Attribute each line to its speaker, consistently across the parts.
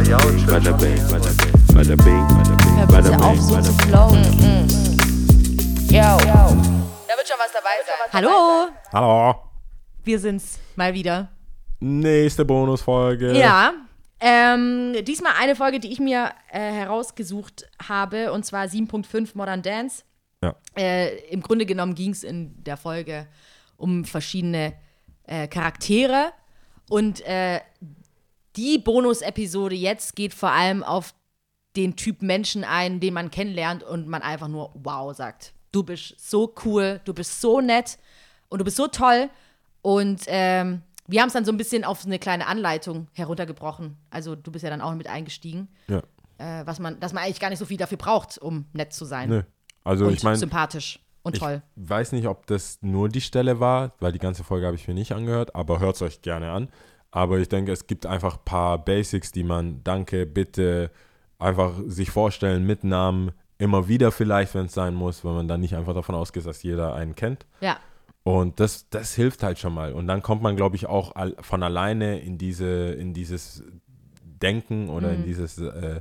Speaker 1: Bada bing, bada bing, bada bing,
Speaker 2: auf, so zu flowen.
Speaker 3: Yo. Da wird schon was dabei sein.
Speaker 2: Hallo,
Speaker 4: Hallo.
Speaker 2: wir sind's mal wieder.
Speaker 4: Nächste Bonusfolge.
Speaker 2: Ja, ähm, diesmal eine Folge, die ich mir äh, herausgesucht habe, und zwar 7.5 Modern Dance.
Speaker 4: Ja.
Speaker 2: Äh, Im Grunde genommen ging es in der Folge um verschiedene äh, Charaktere. Und äh, die Bonus-Episode jetzt geht vor allem auf den Typ Menschen ein, den man kennenlernt und man einfach nur wow sagt. Du bist so cool, du bist so nett und du bist so toll. Und ähm, wir haben es dann so ein bisschen auf eine kleine Anleitung heruntergebrochen. Also du bist ja dann auch mit eingestiegen,
Speaker 4: Ja.
Speaker 2: äh, was man, dass man eigentlich gar nicht so viel dafür braucht, um nett zu sein.
Speaker 4: Nö. Also
Speaker 2: und
Speaker 4: ich meine,
Speaker 2: sympathisch und
Speaker 4: ich
Speaker 2: toll.
Speaker 4: weiß nicht, ob das nur die Stelle war, weil die ganze Folge habe ich mir nicht angehört, aber hört es euch gerne an. Aber ich denke, es gibt einfach ein paar Basics, die man, danke, bitte, einfach sich vorstellen mit Namen, immer wieder vielleicht, wenn es sein muss, wenn man dann nicht einfach davon ausgeht, dass jeder einen kennt.
Speaker 2: Ja,
Speaker 4: Und das, das hilft halt schon mal. Und dann kommt man, glaube ich, auch von alleine in diese, in dieses Denken oder
Speaker 2: Mhm.
Speaker 4: in dieses, äh,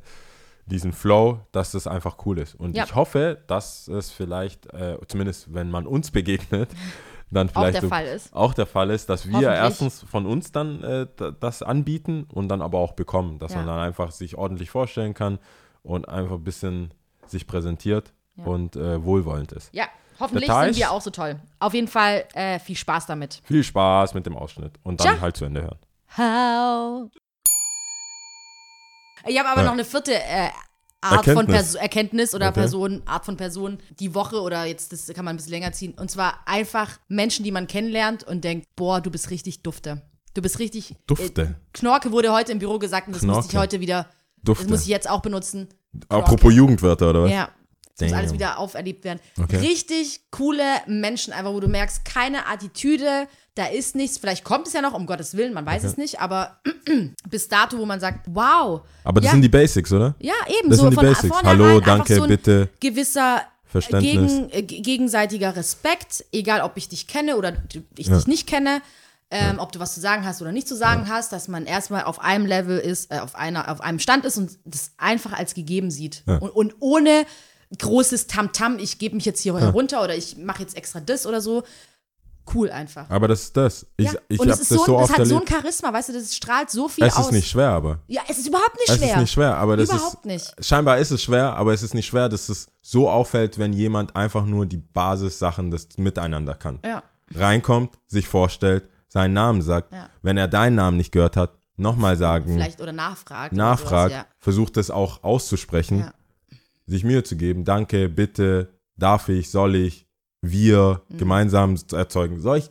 Speaker 4: diesen Flow, dass das einfach cool ist. Und
Speaker 2: Ja.
Speaker 4: ich hoffe, dass es vielleicht, äh, zumindest wenn man uns begegnet, dann
Speaker 2: auch
Speaker 4: vielleicht
Speaker 2: der
Speaker 4: so,
Speaker 2: Fall ist.
Speaker 4: auch der Fall ist, dass wir erstens von uns dann äh, das anbieten und dann aber auch bekommen, dass
Speaker 2: Ja.
Speaker 4: man dann einfach sich ordentlich vorstellen kann und einfach ein bisschen sich präsentiert
Speaker 2: Ja.
Speaker 4: und äh, wohlwollend ist.
Speaker 2: Ja, hoffentlich
Speaker 4: Details?
Speaker 2: sind wir auch so toll. Auf jeden Fall äh, viel Spaß damit.
Speaker 4: Viel Spaß mit dem Ausschnitt und dann
Speaker 2: Tja.
Speaker 4: halt zu Ende hören.
Speaker 2: How? Ich habe aber
Speaker 4: Ja.
Speaker 2: noch eine vierte äh, Art von
Speaker 4: Erkenntnis.
Speaker 2: Perso Erkenntnis oder
Speaker 4: Okay.
Speaker 2: Person, Art von Person die Woche oder jetzt, das kann man ein bisschen länger ziehen. Und zwar einfach Menschen, die man kennenlernt und denkt, boah, du bist richtig dufte. Du bist richtig.
Speaker 4: Dufte.
Speaker 2: Äh, Knorke wurde heute im Büro gesagt und das musste ich
Speaker 4: Knorke.
Speaker 2: heute wieder.
Speaker 4: Dufte.
Speaker 2: Das muss ich jetzt auch benutzen.
Speaker 4: Apropos Jugendwörter, oder was?
Speaker 2: Ja. Das muss alles wieder auferlebt werden.
Speaker 4: Okay.
Speaker 2: Richtig coole Menschen, einfach wo du merkst, keine Attitüde, da ist nichts. Vielleicht kommt es ja noch, um Gottes Willen, man weiß es nicht, aber bis dato, wo man sagt, wow.
Speaker 4: Aber das
Speaker 2: ja,
Speaker 4: sind die Basics, oder?
Speaker 2: Ja, eben
Speaker 4: das
Speaker 2: so
Speaker 4: sind die Basics. Hallo, danke,
Speaker 2: so
Speaker 4: bitte.
Speaker 2: gewisser
Speaker 4: Verständnis.
Speaker 2: gegen, äh, gegenseitiger Respekt, egal ob ich dich kenne oder ich
Speaker 4: Ja.
Speaker 2: dich nicht kenne. Ähm, Ob du was zu sagen hast oder nicht zu sagen hast, dass man erstmal auf einem Level ist, äh, auf, einer, auf einem Stand ist und das einfach als gegeben sieht.
Speaker 4: Ja.
Speaker 2: Und, und ohne großes Tamtam, ich gebe mich jetzt hier herunter oder ich mache jetzt extra das oder so. Cool einfach.
Speaker 4: Aber das ist das. Ich,
Speaker 2: ja.
Speaker 4: ich
Speaker 2: und es
Speaker 4: das
Speaker 2: ist so,
Speaker 4: so
Speaker 2: es
Speaker 4: oft
Speaker 2: hat so ein
Speaker 4: erlebt.
Speaker 2: Charisma, weißt du, das strahlt so viel
Speaker 4: es
Speaker 2: aus.
Speaker 4: ist nicht schwer, aber.
Speaker 2: ja, es ist überhaupt nicht
Speaker 4: Es
Speaker 2: schwer.
Speaker 4: ist nicht schwer, aber das
Speaker 2: Überhaupt
Speaker 4: ist.
Speaker 2: nicht.
Speaker 4: Scheinbar ist es schwer, aber es ist nicht schwer, dass es so auffällt, wenn jemand einfach nur die Basissachen des Miteinander kann.
Speaker 2: Ja.
Speaker 4: Reinkommt, sich vorstellt, seinen Namen sagt.
Speaker 2: Ja.
Speaker 4: Wenn er deinen Namen nicht gehört hat, nochmal sagen.
Speaker 2: Vielleicht oder nachfragt. oder
Speaker 4: nachfragt,
Speaker 2: sowas,
Speaker 4: versucht es auch auszusprechen,
Speaker 2: Ja.
Speaker 4: Sich Mühe zu geben. Danke, bitte, darf ich, soll ich, wir
Speaker 2: Mhm.
Speaker 4: gemeinsam zu erzeugen. Soll ich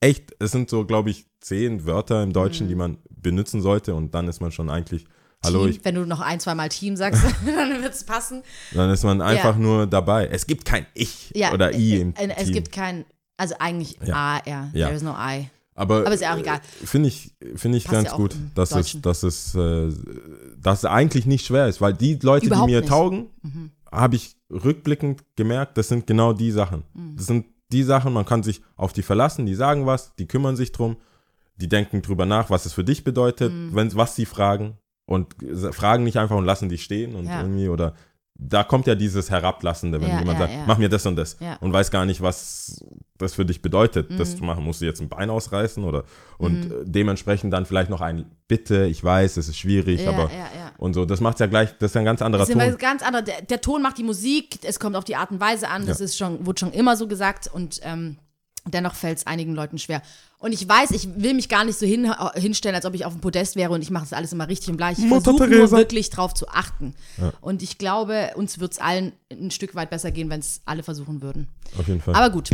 Speaker 4: echt, es sind so, glaube ich, zehn Wörter im Deutschen,
Speaker 2: Mhm.
Speaker 4: die man benutzen sollte und dann ist man schon eigentlich, hallo,
Speaker 2: Team,
Speaker 4: ich,
Speaker 2: wenn du noch ein, zwei Mal Team sagst, dann wird es passen.
Speaker 4: dann ist man einfach
Speaker 2: Ja.
Speaker 4: nur dabei. Es gibt kein Ich
Speaker 2: Ja,
Speaker 4: oder I im
Speaker 2: äh, äh, Es
Speaker 4: Team.
Speaker 2: gibt kein, also eigentlich
Speaker 4: Ja.
Speaker 2: A, ja.
Speaker 4: Ja.
Speaker 2: There is no I.
Speaker 4: aber,
Speaker 2: aber ist ja auch egal.
Speaker 4: Finde ich, finde ich
Speaker 2: Passt
Speaker 4: ganz
Speaker 2: ja
Speaker 4: gut, dass es, dass es, äh, dass es eigentlich nicht schwer ist, weil die Leute,
Speaker 2: Überhaupt
Speaker 4: die mir
Speaker 2: nicht. Mhm.
Speaker 4: taugen, habe ich rückblickend gemerkt, das sind genau die Sachen.
Speaker 2: Mhm.
Speaker 4: Das sind die Sachen, man kann sich auf die verlassen, die sagen was, die kümmern sich drum, die denken drüber nach, was es für dich bedeutet,
Speaker 2: Mhm.
Speaker 4: wenn, was sie fragen und s- fragen nicht einfach und lassen dich stehen und
Speaker 2: Ja.
Speaker 4: irgendwie oder da kommt ja dieses Herablassende, wenn
Speaker 2: Ja,
Speaker 4: jemand
Speaker 2: ja,
Speaker 4: sagt,
Speaker 2: ja.
Speaker 4: mach mir das und das und weiß gar nicht, was das für dich bedeutet, das
Speaker 2: Mhm.
Speaker 4: zu machen. Musst du jetzt ein Bein ausreißen oder und äh, dementsprechend dann vielleicht noch ein Bitte, ich weiß, es ist schwierig, aber
Speaker 2: ja, ja.
Speaker 4: und so, das macht ja gleich, das ist ein ganz anderer
Speaker 2: Das ist
Speaker 4: Ton.
Speaker 2: ganz andere. Der, der Ton macht die Musik, es kommt auf die Art und Weise an, das ist schon, wurde schon immer so gesagt und ähm, dennoch fällt es einigen Leuten schwer. Und ich weiß, ich will mich gar nicht so hin, hinstellen, als ob ich auf dem Podest wäre und ich mache das alles immer richtig und gleich. Ich versuche nur wirklich drauf zu achten. Und ich glaube, uns wird es allen ein Stück weit besser gehen, wenn es alle versuchen würden.
Speaker 4: Auf jeden Fall.
Speaker 2: Aber gut.